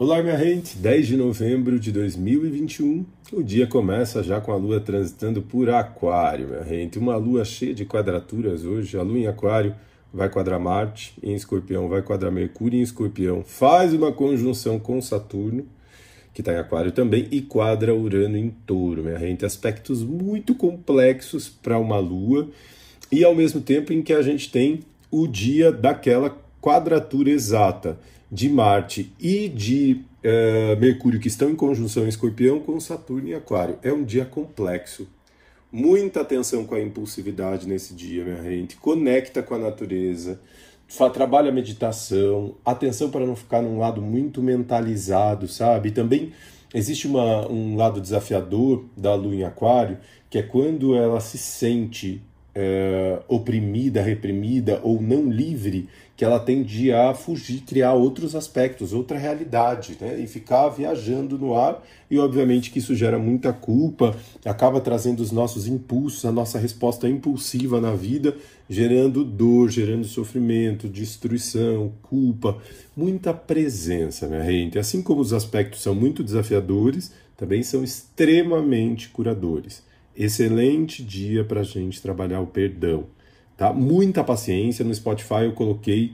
Olá, minha gente! 10 de novembro de 2021, o dia começa já com a lua transitando por Aquário, minha gente. Uma lua cheia de quadraturas hoje. A lua em Aquário vai quadrar Marte, em Escorpião vai quadrar Mercúrio em Escorpião. Faz uma conjunção com Saturno, que está em Aquário também, e quadra Urano em Touro, minha gente. Aspectos muito complexos para uma lua e ao mesmo tempo em que a gente tem o dia daquela quadratura exata de Marte e de uh, Mercúrio, que estão em conjunção em Escorpião, com Saturno e Aquário. É um dia complexo. Muita atenção com a impulsividade nesse dia, minha gente. Conecta com a natureza. Trabalha a meditação. Atenção para não ficar num lado muito mentalizado, sabe? Também existe uma, um lado desafiador da Lua em Aquário, que é quando ela se sente é, oprimida, reprimida ou não livre, que ela tende a fugir, criar outros aspectos, outra realidade, né? e ficar viajando no ar. E obviamente que isso gera muita culpa, acaba trazendo os nossos impulsos, a nossa resposta impulsiva na vida, gerando dor, gerando sofrimento, destruição, culpa, muita presença, minha gente. Assim como os aspectos são muito desafiadores, também são extremamente curadores excelente dia para a gente trabalhar o perdão. Tá? Muita paciência. No Spotify eu coloquei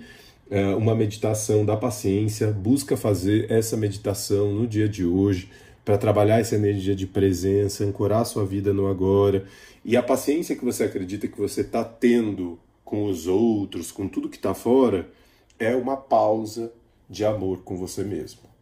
é, uma meditação da paciência. Busca fazer essa meditação no dia de hoje para trabalhar essa energia de presença, ancorar sua vida no agora. E a paciência que você acredita que você está tendo com os outros, com tudo que está fora, é uma pausa de amor com você mesmo.